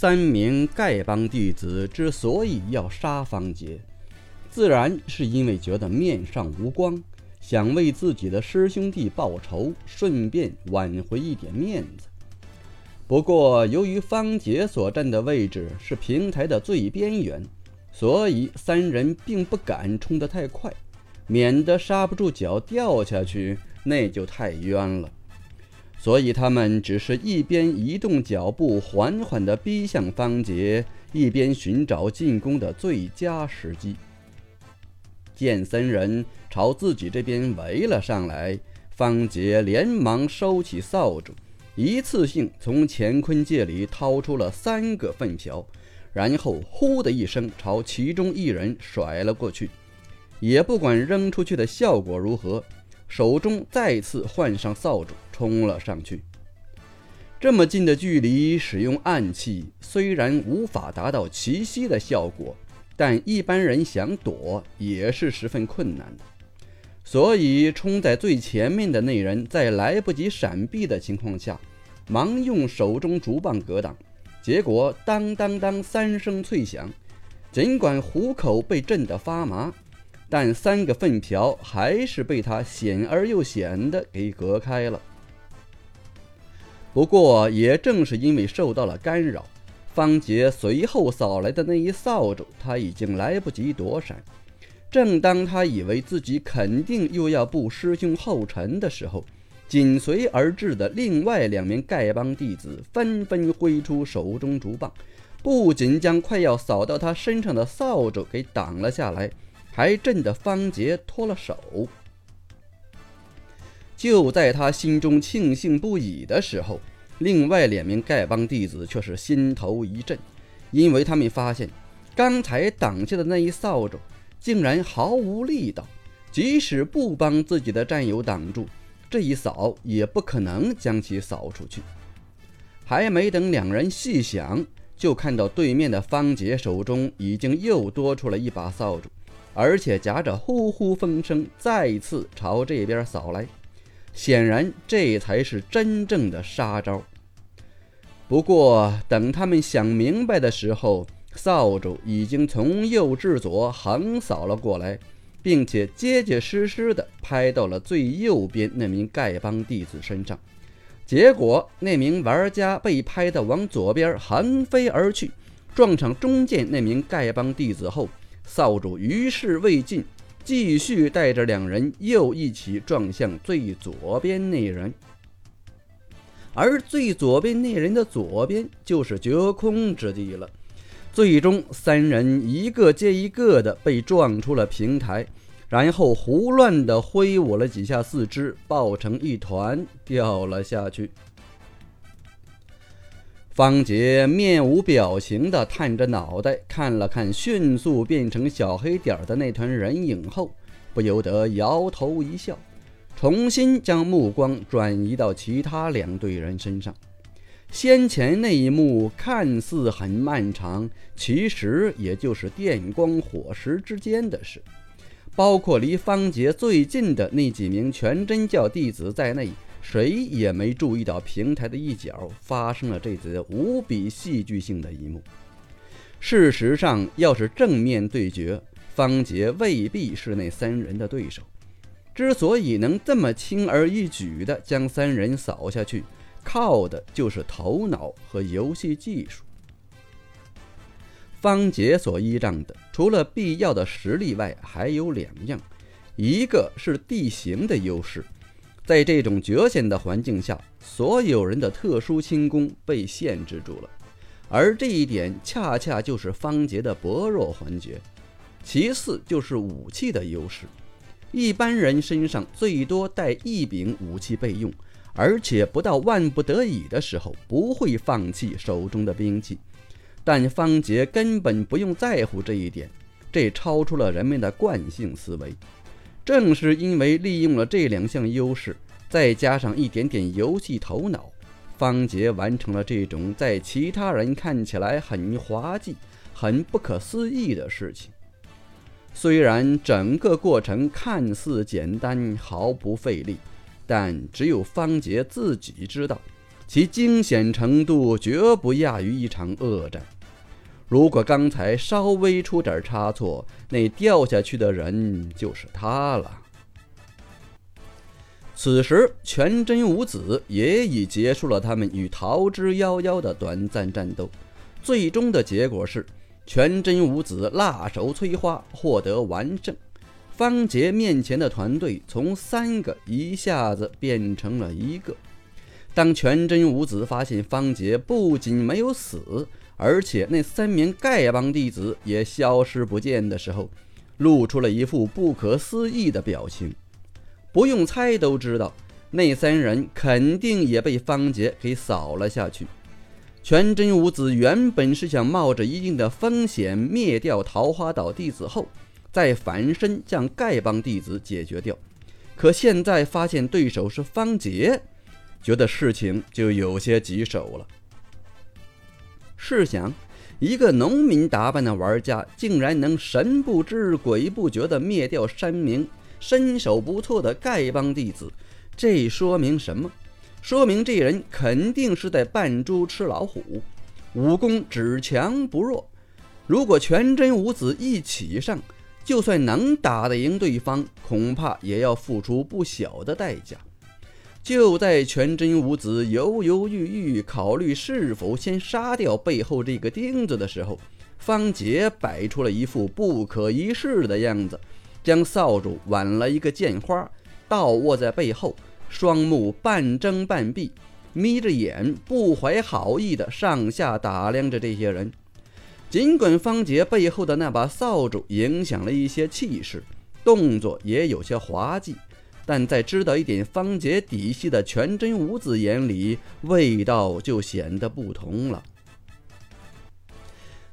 三名丐帮弟子之所以要杀方杰，自然是因为觉得面上无光，想为自己的师兄弟报仇，顺便挽回一点面子。不过，由于方杰所站的位置是平台的最边缘，所以三人并不敢冲得太快，免得刹不住脚掉下去，那就太冤了。所以他们只是一边移动脚步，缓缓地逼向方杰，一边寻找进攻的最佳时机。见三人朝自己这边围了上来，方杰连忙收起扫帚，一次性从乾坤戒里掏出了三个粪瓢，然后呼的一声朝其中一人甩了过去，也不管扔出去的效果如何。手中再次换上扫帚，冲了上去。这么近的距离使用暗器，虽然无法达到奇袭的效果，但一般人想躲也是十分困难的。所以，冲在最前面的那人在来不及闪避的情况下，忙用手中竹棒格挡，结果当当当三声脆响，尽管虎口被震得发麻。但三个粪瓢还是被他险而又险的给隔开了。不过，也正是因为受到了干扰，方杰随后扫来的那一扫帚，他已经来不及躲闪。正当他以为自己肯定又要步师兄后尘的时候，紧随而至的另外两名丐帮弟子纷纷挥出手中竹棒，不仅将快要扫到他身上的扫帚给挡了下来。还震得方杰脱了手。就在他心中庆幸不已的时候，另外两名丐帮弟子却是心头一震，因为他们发现刚才挡下的那一扫帚竟然毫无力道，即使不帮自己的战友挡住，这一扫也不可能将其扫出去。还没等两人细想，就看到对面的方杰手中已经又多出了一把扫帚。而且夹着呼呼风声，再次朝这边扫来，显然这才是真正的杀招。不过，等他们想明白的时候，扫帚已经从右至左横扫了过来，并且结结实实的拍到了最右边那名丐帮弟子身上。结果，那名玩家被拍的往左边横飞而去，撞上中间那名丐帮弟子后。扫帚于事未尽，继续带着两人又一起撞向最左边那人，而最左边那人的左边就是绝空之地了。最终，三人一个接一个的被撞出了平台，然后胡乱的挥舞了几下四肢，抱成一团掉了下去。方杰面无表情地探着脑袋看了看迅速变成小黑点的那团人影后，不由得摇头一笑，重新将目光转移到其他两队人身上。先前那一幕看似很漫长，其实也就是电光火石之间的事。包括离方杰最近的那几名全真教弟子在内。谁也没注意到平台的一角发生了这则无比戏剧性的一幕。事实上，要是正面对决，方杰未必是那三人的对手。之所以能这么轻而易举地将三人扫下去，靠的就是头脑和游戏技术。方杰所依仗的，除了必要的实力外，还有两样：一个是地形的优势。在这种绝险的环境下，所有人的特殊轻功被限制住了，而这一点恰恰就是方杰的薄弱环节。其次就是武器的优势，一般人身上最多带一柄武器备用，而且不到万不得已的时候不会放弃手中的兵器，但方杰根本不用在乎这一点，这超出了人们的惯性思维。正是因为利用了这两项优势，再加上一点点游戏头脑，方杰完成了这种在其他人看起来很滑稽、很不可思议的事情。虽然整个过程看似简单、毫不费力，但只有方杰自己知道，其惊险程度绝不亚于一场恶战。如果刚才稍微出点差错，那掉下去的人就是他了。此时，全真五子也已结束了他们与桃之夭夭的短暂战斗。最终的结果是，全真五子辣手摧花，获得完胜。方杰面前的团队从三个一下子变成了一个。当全真五子发现方杰不仅没有死，而且那三名丐帮弟子也消失不见的时候，露出了一副不可思议的表情。不用猜都知道，那三人肯定也被方杰给扫了下去。全真五子原本是想冒着一定的风险灭掉桃花岛弟子后，再反身将丐帮弟子解决掉，可现在发现对手是方杰，觉得事情就有些棘手了。试想，一个农民打扮的玩家，竟然能神不知鬼不觉地灭掉三名身手不错的丐帮弟子，这说明什么？说明这人肯定是在扮猪吃老虎，武功只强不弱。如果全真五子一起上，就算能打得赢对方，恐怕也要付出不小的代价。就在全真五子犹犹豫豫考虑是否先杀掉背后这个钉子的时候，方杰摆出了一副不可一世的样子，将扫帚挽了一个剑花，倒卧在背后，双目半睁半闭，眯着眼，不怀好意的上下打量着这些人。尽管方杰背后的那把扫帚影响了一些气势，动作也有些滑稽。但在知道一点方杰底细的全真五子眼里，味道就显得不同了。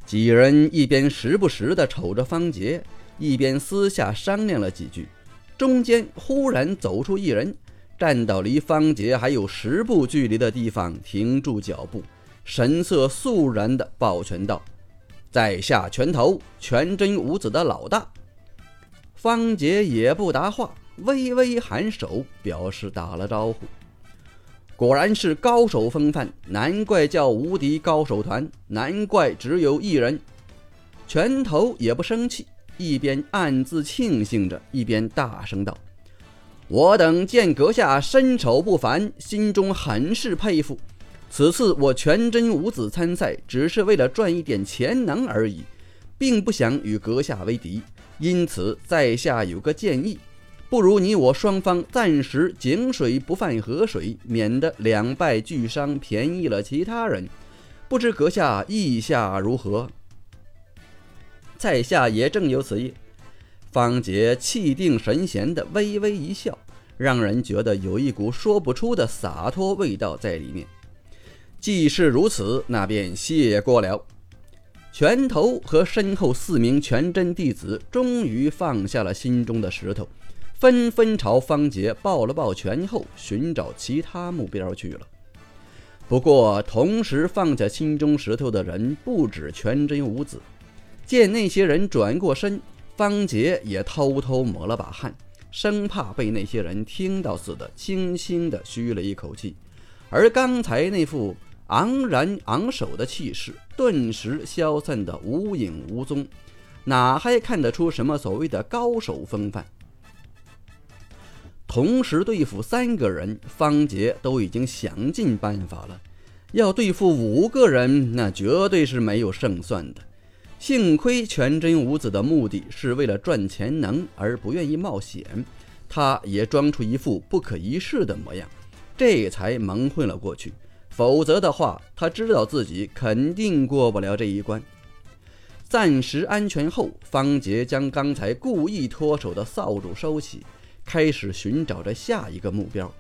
几人一边时不时地瞅着方杰，一边私下商量了几句。中间忽然走出一人，站到离方杰还有十步距离的地方，停住脚步，神色肃然地抱拳道：“在下拳头全真五子的老大。”方杰也不答话。微微颔首，表示打了招呼。果然是高手风范，难怪叫无敌高手团，难怪只有一人。拳头也不生气，一边暗自庆幸着，一边大声道：“我等见阁下身手不凡，心中很是佩服。此次我全真五子参赛，只是为了赚一点钱能而已，并不想与阁下为敌。因此，在下有个建议。”不如你我双方暂时井水不犯河水，免得两败俱伤，便宜了其他人。不知阁下意下如何？在下也正有此意。方杰气定神闲的微微一笑，让人觉得有一股说不出的洒脱味道在里面。既是如此，那便谢过了。拳头和身后四名全真弟子终于放下了心中的石头。纷纷朝方杰抱了抱拳后，寻找其他目标去了。不过，同时放下心中石头的人不止全真五子。见那些人转过身，方杰也偷偷抹了把汗，生怕被那些人听到似的，轻轻地吁了一口气。而刚才那副昂然昂首的气势，顿时消散得无影无踪，哪还看得出什么所谓的高手风范？同时对付三个人，方杰都已经想尽办法了。要对付五个人，那绝对是没有胜算的。幸亏全真五子的目的是为了赚钱能，而不愿意冒险，他也装出一副不可一世的模样，这才蒙混了过去。否则的话，他知道自己肯定过不了这一关。暂时安全后，方杰将刚才故意脱手的扫帚收起。开始寻找着下一个目标，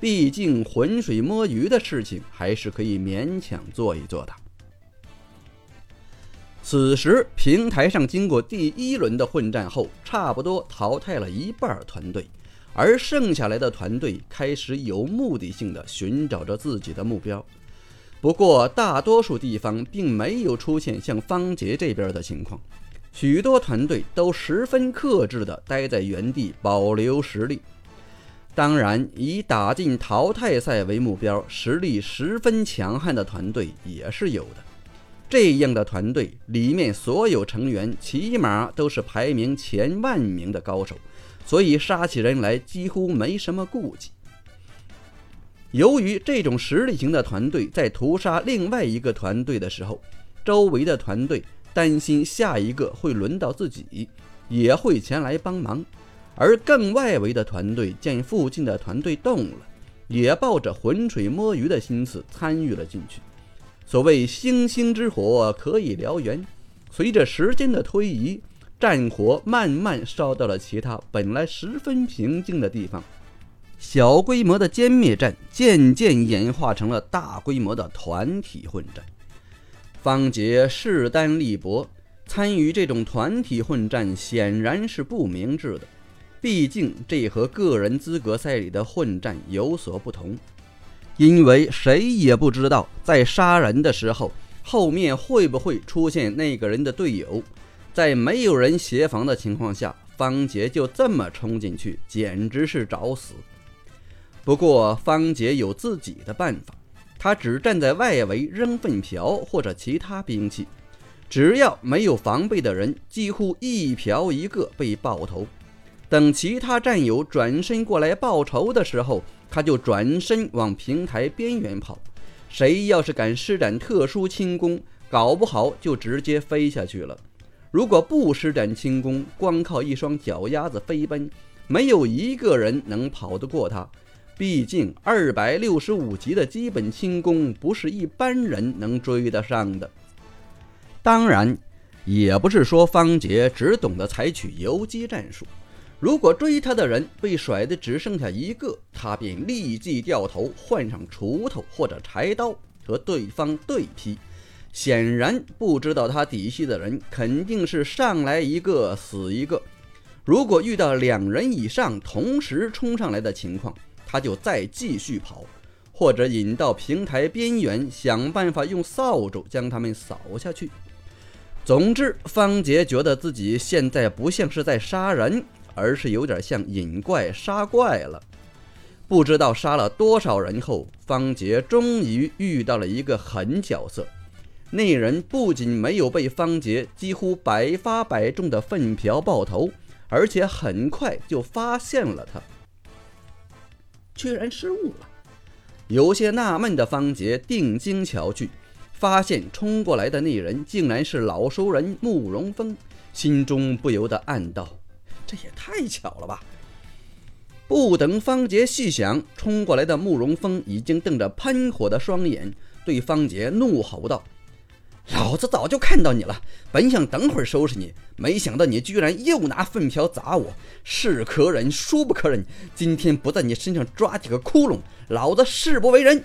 毕竟浑水摸鱼的事情还是可以勉强做一做的。此时平台上经过第一轮的混战后，差不多淘汰了一半团队，而剩下来的团队开始有目的性的寻找着自己的目标。不过大多数地方并没有出现像方杰这边的情况。许多团队都十分克制地待在原地，保留实力。当然，以打进淘汰赛为目标、实力十分强悍的团队也是有的。这样的团队里面，所有成员起码都是排名前万名的高手，所以杀起人来几乎没什么顾忌。由于这种实力型的团队在屠杀另外一个团队的时候，周围的团队担心下一个会轮到自己，也会前来帮忙。而更外围的团队见附近的团队动了，也抱着浑水摸鱼的心思参与了进去。所谓星星之火可以燎原，随着时间的推移，战火慢慢烧到了其他本来十分平静的地方。小规模的歼灭战渐渐演化成了大规模的团体混战。方杰势单力薄，参与这种团体混战显然是不明智的。毕竟，这和个人资格赛里的混战有所不同，因为谁也不知道在杀人的时候，后面会不会出现那个人的队友。在没有人协防的情况下，方杰就这么冲进去，简直是找死。不过，方杰有自己的办法，他只站在外围扔粪瓢或者其他兵器，只要没有防备的人，几乎一瓢一个被爆头。等其他战友转身过来报仇的时候，他就转身往平台边缘跑。谁要是敢施展特殊轻功，搞不好就直接飞下去了。如果不施展轻功，光靠一双脚丫子飞奔，没有一个人能跑得过他。毕竟二百六十五级的基本轻功，不是一般人能追得上的。当然，也不是说方杰只懂得采取游击战术。如果追他的人被甩的只剩下一个，他便立即掉头，换上锄头或者柴刀和对方对劈。显然，不知道他底细的人肯定是上来一个死一个。如果遇到两人以上同时冲上来的情况，他就再继续跑，或者引到平台边缘，想办法用扫帚将他们扫下去。总之，方杰觉得自己现在不像是在杀人。而是有点像引怪杀怪了。不知道杀了多少人后，方杰终于遇到了一个狠角色。那人不仅没有被方杰几乎百发百中的粪瓢爆头，而且很快就发现了他，居然失误了。有些纳闷的方杰定睛瞧去，发现冲过来的那人竟然是老熟人慕容峰，心中不由得暗道。这也太巧了吧！不等方杰细想，冲过来的慕容峰已经瞪着喷火的双眼，对方杰怒吼道：“老子早就看到你了，本想等会儿收拾你，没想到你居然又拿粪瓢砸我！是可忍，孰不可忍！今天不在你身上抓几个窟窿，老子誓不为人！”